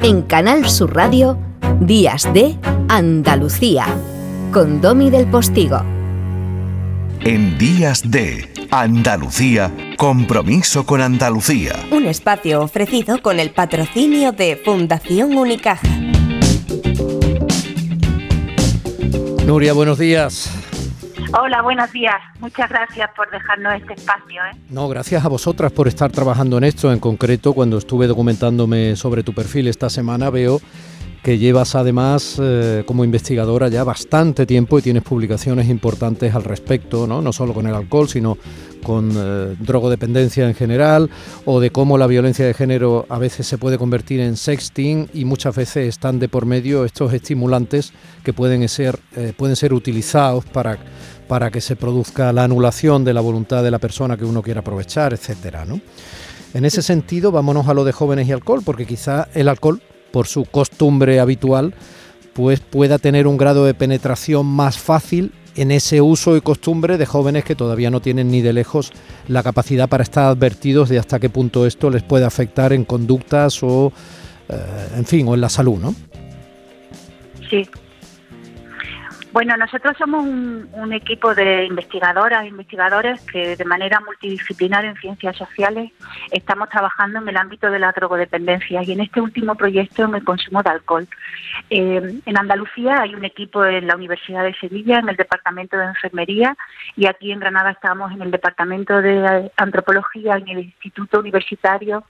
En Canal Sur Radio, Días de Andalucía, con Domi del Postigo. En Días de Andalucía, compromiso con Andalucía. Un espacio ofrecido con el patrocinio de Fundación Unicaja. Nuria, buenos días. Hola, buenos días. Muchas gracias por dejarnos este espacio. ¿eh? No, gracias a vosotras por estar trabajando en esto. En concreto, cuando estuve documentándome sobre tu perfil esta semana, veo que llevas además eh, como investigadora ya bastante tiempo y tienes publicaciones importantes al respecto, no, no solo con el alcohol, sino con eh, drogodependencia en general, o de cómo la violencia de género a veces se puede convertir en sexting y muchas veces están de por medio estos estimulantes que pueden ser, eh, pueden ser utilizados para, para que se produzca la anulación de la voluntad de la persona que uno quiera aprovechar, etcétera, ¿no? En ese sentido, vámonos a lo de jóvenes y alcohol, porque quizá el alcohol por su costumbre habitual, pues pueda tener un grado de penetración más fácil en ese uso y costumbre de jóvenes que todavía no tienen ni de lejos la capacidad para estar advertidos de hasta qué punto esto les puede afectar en conductas o, eh, en fin, o en la salud, ¿no? Sí, bueno, nosotros somos un, equipo de investigadoras e investigadores que de manera multidisciplinar en ciencias sociales estamos trabajando en el ámbito de la drogodependencia y en este último proyecto en el consumo de alcohol. Eh, en Andalucía hay un equipo en la Universidad de Sevilla, en el Departamento de Enfermería y aquí en Granada estamos en el Departamento de Antropología, en el Instituto Universitario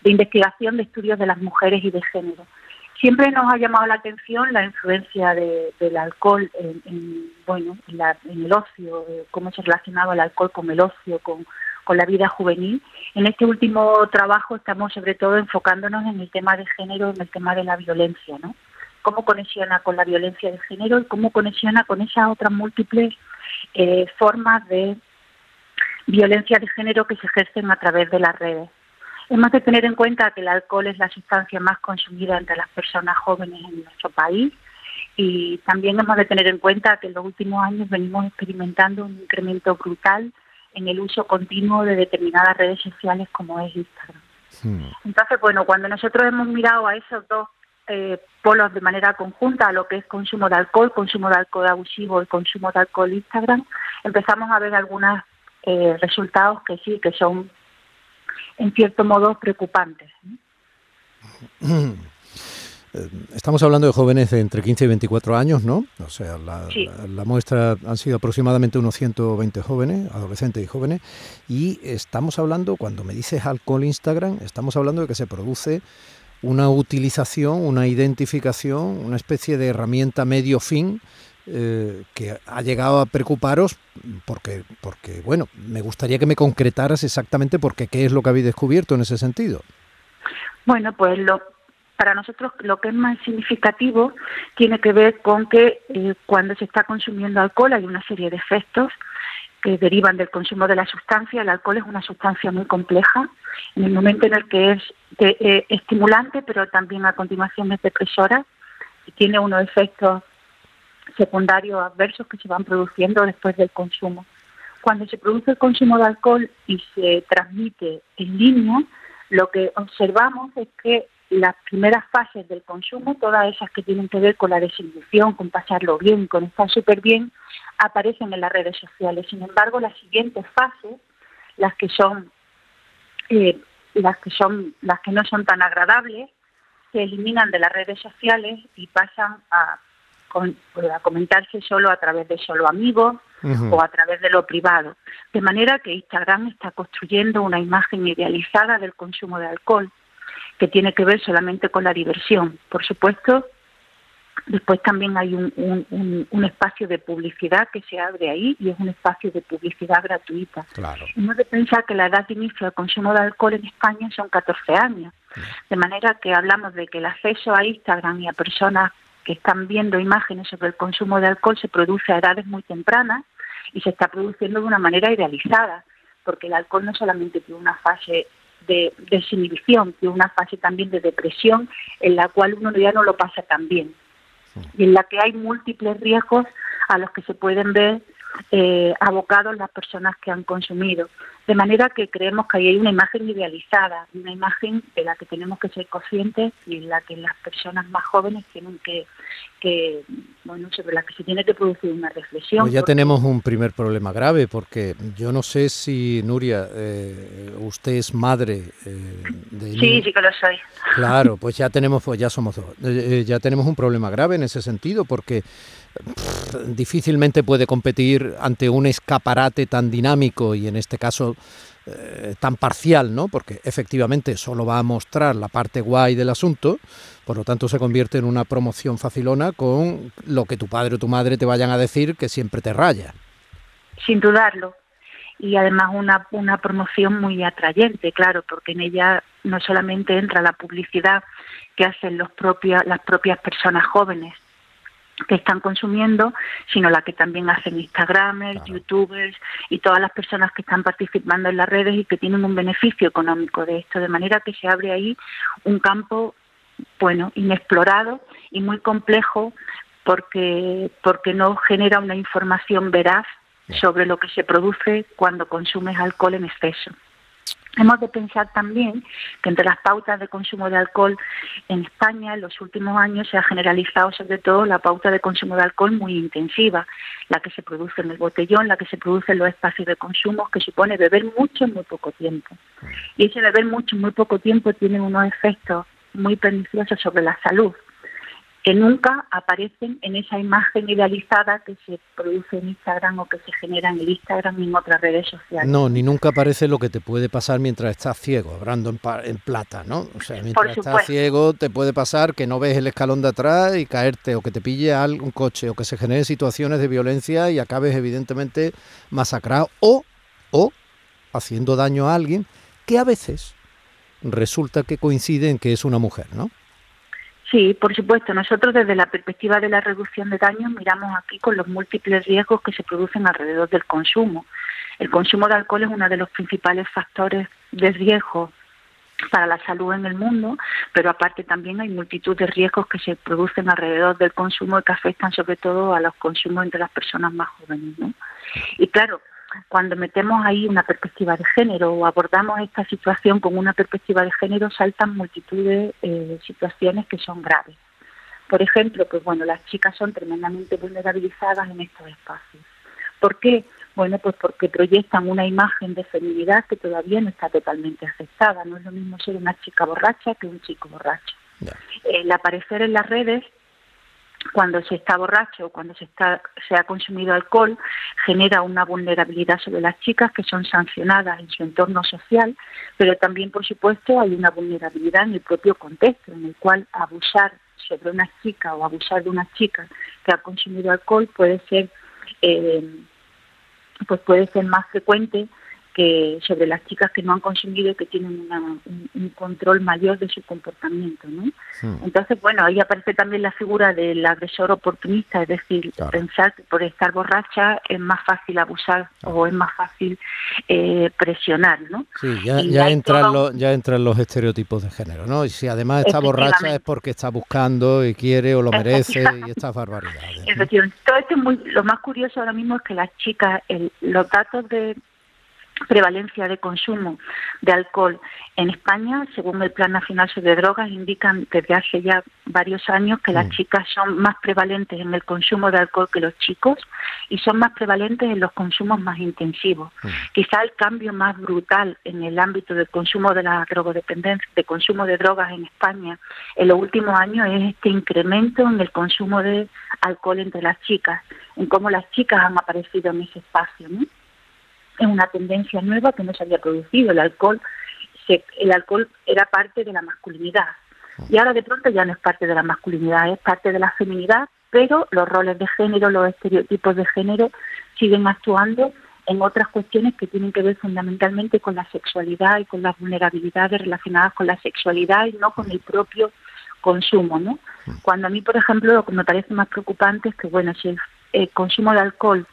de Investigación de Estudios de las Mujeres y de Género. Siempre nos ha llamado la atención la influencia del alcohol en, bueno, en, el ocio, eh, cómo se relacionaba el alcohol con el ocio, con, la vida juvenil. En este último trabajo estamos sobre todo enfocándonos en el tema de género, en el tema de la violencia, ¿no? Cómo conexiona con la violencia de género y cómo conexiona con esas otras múltiples eh, formas de violencia de género que se ejercen a través de las redes. Hemos de tener en cuenta que el alcohol es la sustancia más consumida entre las personas jóvenes en nuestro país y también hemos de tener en cuenta que en los últimos años venimos experimentando un incremento brutal en el uso continuo de determinadas redes sociales como es Instagram. Entonces, bueno, cuando nosotros hemos mirado a esos dos eh, polos de manera conjunta, a lo que es consumo de alcohol, consumo de alcohol abusivo y consumo de alcohol Instagram, empezamos a ver algunos eh, resultados que sí, que son en cierto modo preocupantes. Eh, estamos hablando de jóvenes de entre 15 y 24 años, ¿no? O sea, la, muestra han sido aproximadamente unos 120 jóvenes, adolescentes y jóvenes, y estamos hablando, cuando me dices alcohol Instagram, estamos hablando de que se produce una utilización, una identificación, una especie de herramienta medio fin eh, que ha llegado a preocuparos porque, porque, bueno, me gustaría que me concretaras exactamente porque qué es lo que habéis descubierto en ese sentido. Bueno, pues lo, para nosotros lo que es más significativo tiene que ver con que eh, cuando se está consumiendo alcohol hay una serie de efectos que derivan del consumo de la sustancia. El alcohol es una sustancia muy compleja. En el momento en el que es eh, estimulante, pero también a continuación es depresora y tiene unos efectos secundarios adversos que se van produciendo después del consumo. Cuando se produce el consumo de alcohol y se transmite en línea, lo que observamos es que las primeras fases del consumo, todas esas que tienen que ver con la desilusión, con pasarlo bien, con estar súper bien, aparecen en las redes sociales. Sin embargo, las siguientes fases, las que son eh, las que son las que no son tan agradables, se eliminan de las redes sociales y pasan a a comentarse solo a través de solo amigos o a través de lo privado. De manera que Instagram está construyendo una imagen idealizada del consumo de alcohol que tiene que ver solamente con la diversión. Por supuesto, después también hay un, un, espacio de publicidad que se abre ahí y es un espacio de publicidad gratuita. Claro. Hemos de pensar que la edad de inicio del consumo de alcohol en España son 14 años. De manera que hablamos de que el acceso a Instagram y a personas que están viendo imágenes sobre el consumo de alcohol se produce a edades muy tempranas y se está produciendo de una manera idealizada, porque el alcohol no solamente tiene una fase de desinhibición, tiene una fase también de depresión en la cual uno ya no lo pasa tan bien y en la que hay múltiples riesgos a los que se pueden ver eh, abocados las personas que han consumido. De manera que creemos que ahí hay una imagen idealizada, una imagen de la que tenemos que ser conscientes y en la que las personas más jóvenes tienen que, que bueno, sobre la que se tiene que producir una reflexión. Pues ya tenemos un primer problema grave, porque yo no sé si, Nuria, eh, usted es madre eh, de... Sí, sí que lo soy. Claro, pues ya tenemos, pues ya somos dos. Eh, ya tenemos un problema grave en ese sentido, porque difícilmente puede competir ante un escaparate tan dinámico y en este caso eh, tan parcial, ¿no? Porque efectivamente solo va a mostrar la parte guay del asunto, por lo tanto se convierte en una promoción facilona con lo que tu padre o tu madre te vayan a decir que siempre te raya. Sin dudarlo. Y además una, una promoción muy atrayente, claro, porque en ella no solamente entra la publicidad que hacen los propios, las propias personas jóvenes, que están consumiendo, sino la que también hacen Instagramers, YouTubers y todas las personas que están participando en las redes y que tienen un beneficio económico de esto, de manera que se abre ahí un campo bueno, inexplorado y muy complejo porque porque no genera una información veraz sobre lo que se produce cuando consumes alcohol en exceso. Hemos de pensar también que entre las pautas de consumo de alcohol en España en los últimos años se ha generalizado sobre todo la pauta de consumo de alcohol muy intensiva, la que se produce en el botellón, la que se produce en los espacios de consumo, que supone beber mucho en muy poco tiempo. Y ese beber mucho en muy poco tiempo tiene unos efectos muy perniciosos sobre la salud que nunca aparecen en esa imagen idealizada que se produce en Instagram o que se genera en el Instagram y en otras redes sociales. No, ni nunca aparece lo que te puede pasar mientras estás ciego, hablando en, plata, ¿no? O sea, mientras estás ciego te puede pasar que no ves el escalón de atrás y caerte o que te pille un coche o que se generen situaciones de violencia y acabes evidentemente masacrado o, o haciendo daño a alguien que a veces resulta que coincide en que es una mujer, ¿no? Sí, por supuesto. Nosotros desde la perspectiva de la reducción de daños miramos aquí con los múltiples riesgos que se producen alrededor del consumo. El consumo de alcohol es uno de los principales factores de riesgo para la salud en el mundo, pero aparte también hay multitud de riesgos que se producen alrededor del consumo y que afectan sobre todo a los consumos entre las personas más jóvenes. ¿no? Y claro, cuando metemos ahí una perspectiva de género o abordamos esta situación con una perspectiva de género, saltan multitud de eh, situaciones que son graves. Por ejemplo, pues bueno, las chicas son tremendamente vulnerabilizadas en estos espacios. ¿Por qué? Bueno, pues porque proyectan una imagen de feminidad que todavía no está totalmente aceptada. No es lo mismo ser una chica borracha que un chico borracho. El aparecer en las redes cuando se está borracho o cuando se, está, se ha consumido alcohol genera una vulnerabilidad sobre las chicas que son sancionadas en su entorno social, pero también, por supuesto, hay una vulnerabilidad en el propio contexto, en el cual abusar sobre una chica o abusar de una chica que ha consumido alcohol puede ser, eh, pues puede ser más frecuente que sobre las chicas que no han consumido y que tienen un, control mayor de su comportamiento. ¿no? Hmm. Entonces, bueno, ahí aparece también la figura del agresor oportunista, es decir, pensar que por estar borracha es más fácil abusar o es más fácil eh, presionar. ¿no? Sí, ya, ya entran los, ya entran los estereotipos de género, ¿no? Y si además está borracha es porque está buscando y quiere o lo merece y estas barbaridades. Todo esto es muy, lo más curioso ahora mismo es que las chicas, el, los datos de prevalencia de consumo de alcohol en España, según el Plan Nacional sobre Drogas, indican desde hace ya varios años que las mm. chicas son más prevalentes en el consumo de alcohol que los chicos y son más prevalentes en los consumos más intensivos. Mm. Quizá el cambio más brutal en el ámbito del consumo de la drogodependencia, de consumo de drogas en España en los últimos años es este incremento en el consumo de alcohol entre las chicas, en cómo las chicas han aparecido en ese espacio. ¿no? Es una tendencia nueva que no se había producido. El alcohol, el alcohol era parte de la masculinidad y ahora de pronto ya no es parte de la masculinidad, es parte de la feminidad, pero los roles de género, los estereotipos de género siguen actuando en otras cuestiones que tienen que ver fundamentalmente con la sexualidad y con las vulnerabilidades relacionadas con la sexualidad y no con el propio consumo, ¿no? Cuando a mí, por ejemplo, lo que me parece más preocupante es que, bueno, si el consumo de alcohol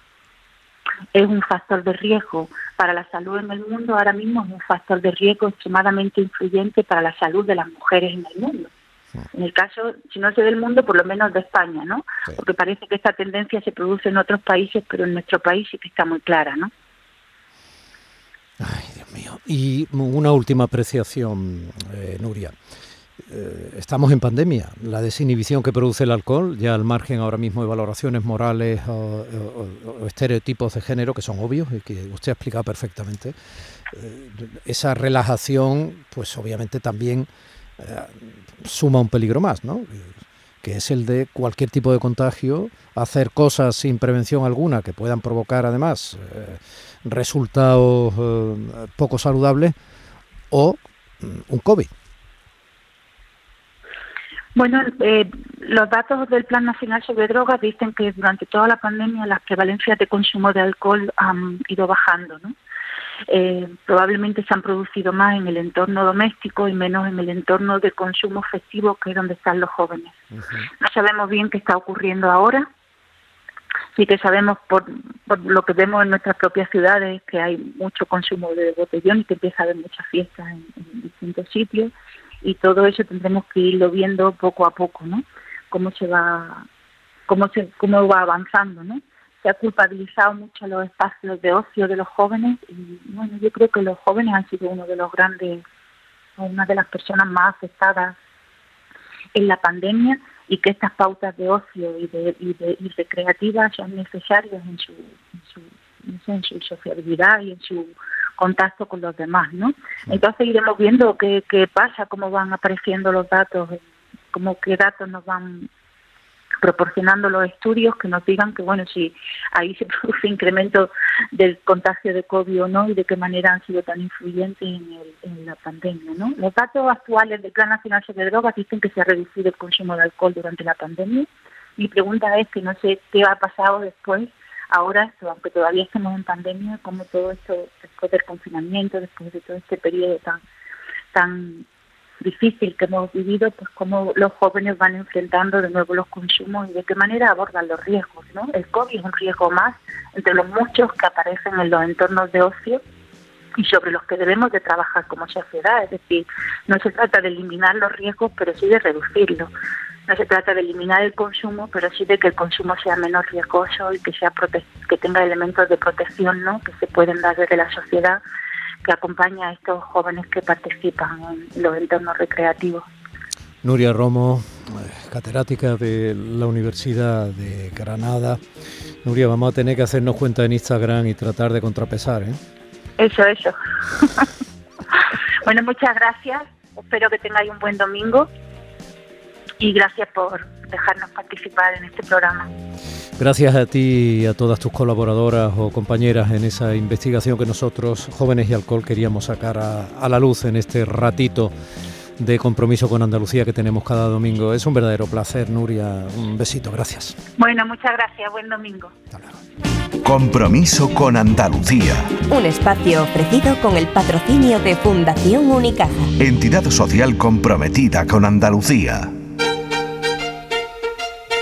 es un factor de riesgo para la salud en el mundo, ahora mismo es un factor de riesgo extremadamente influyente para la salud de las mujeres en el mundo. En el caso, si no es del mundo, por lo menos de España, ¿no? Porque parece que esta tendencia se produce en otros países, pero en nuestro país sí que está muy clara, ¿no? Ay, Dios mío. Y una última apreciación, eh, Nuria. Eh, estamos en pandemia. La desinhibición que produce el alcohol, ya al margen ahora mismo de valoraciones morales o, estereotipos de género que son obvios y que usted ha explicado perfectamente, eh, esa relajación, pues obviamente también suma un peligro más, ¿no? que es el de cualquier tipo de contagio, hacer cosas sin prevención alguna que puedan provocar además resultados eh, poco saludables o mm, un COVID. Bueno, eh, los datos del Plan Nacional sobre Drogas dicen que durante toda la pandemia las prevalencias de consumo de alcohol han ido bajando, ¿no? Eh, probablemente se han producido más en el entorno doméstico y menos en el entorno de consumo festivo, que es donde están los jóvenes. No sabemos bien qué está ocurriendo ahora, sí que sabemos por, lo que vemos en nuestras propias ciudades que hay mucho consumo de botellón y que empieza a haber muchas fiestas en, distintos sitios y todo eso tendremos que irlo viendo poco a poco, ¿no? Cómo se va, cómo se, cómo va avanzando, ¿no? Se ha culpabilizado mucho los espacios de ocio de los jóvenes y bueno, yo creo que los jóvenes han sido uno de los grandes, una de las personas más afectadas en la pandemia y que estas pautas de ocio y de, y de y recreativas son necesarias en su, en su, en su sociabilidad y en su contacto con los demás, ¿no? Entonces iremos viendo qué, qué pasa, cómo van apareciendo los datos, cómo qué datos nos van proporcionando los estudios que nos digan que, bueno, si ahí se produce incremento del contagio de COVID o no y de qué manera han sido tan influyentes en, en la pandemia, ¿no? Los datos actuales del Plan Nacional sobre Drogas dicen que se ha reducido el consumo de alcohol durante la pandemia. Mi pregunta es que no sé qué ha pasado después, ahora, aunque todavía estamos en pandemia, como todo esto, después del confinamiento, después de todo este periodo tan tan difícil que hemos vivido, pues cómo los jóvenes van enfrentando de nuevo los consumos y de qué manera abordan los riesgos, ¿no? El COVID es un riesgo más entre los muchos que aparecen en los entornos de ocio y sobre los que debemos de trabajar como sociedad, es decir, no se trata de eliminar los riesgos, pero sí de reducirlos. No se trata de eliminar el consumo, pero sí de que el consumo sea menos riesgoso y que sea que tenga elementos de protección, ¿no? Que se pueden dar desde la sociedad que acompaña a estos jóvenes que participan en los entornos recreativos. Nuria Romo, catedrática de la Universidad de Granada. Nuria, vamos a tener que hacernos cuenta en Instagram y tratar de contrapesar, ¿eh? Eso, eso. bueno, muchas gracias. Espero que tengáis un buen domingo y gracias por dejarnos participar en este programa. Gracias a ti y a todas tus colaboradoras o compañeras en esa investigación que nosotros, jóvenes y alcohol, queríamos sacar a, la luz en este ratito de compromiso con Andalucía que tenemos cada domingo. Es un verdadero placer, Nuria. Un besito, gracias. Bueno, muchas gracias. Buen domingo. Compromiso con Andalucía. Un espacio ofrecido con el patrocinio de Fundación Unicaja. Entidad social comprometida con Andalucía.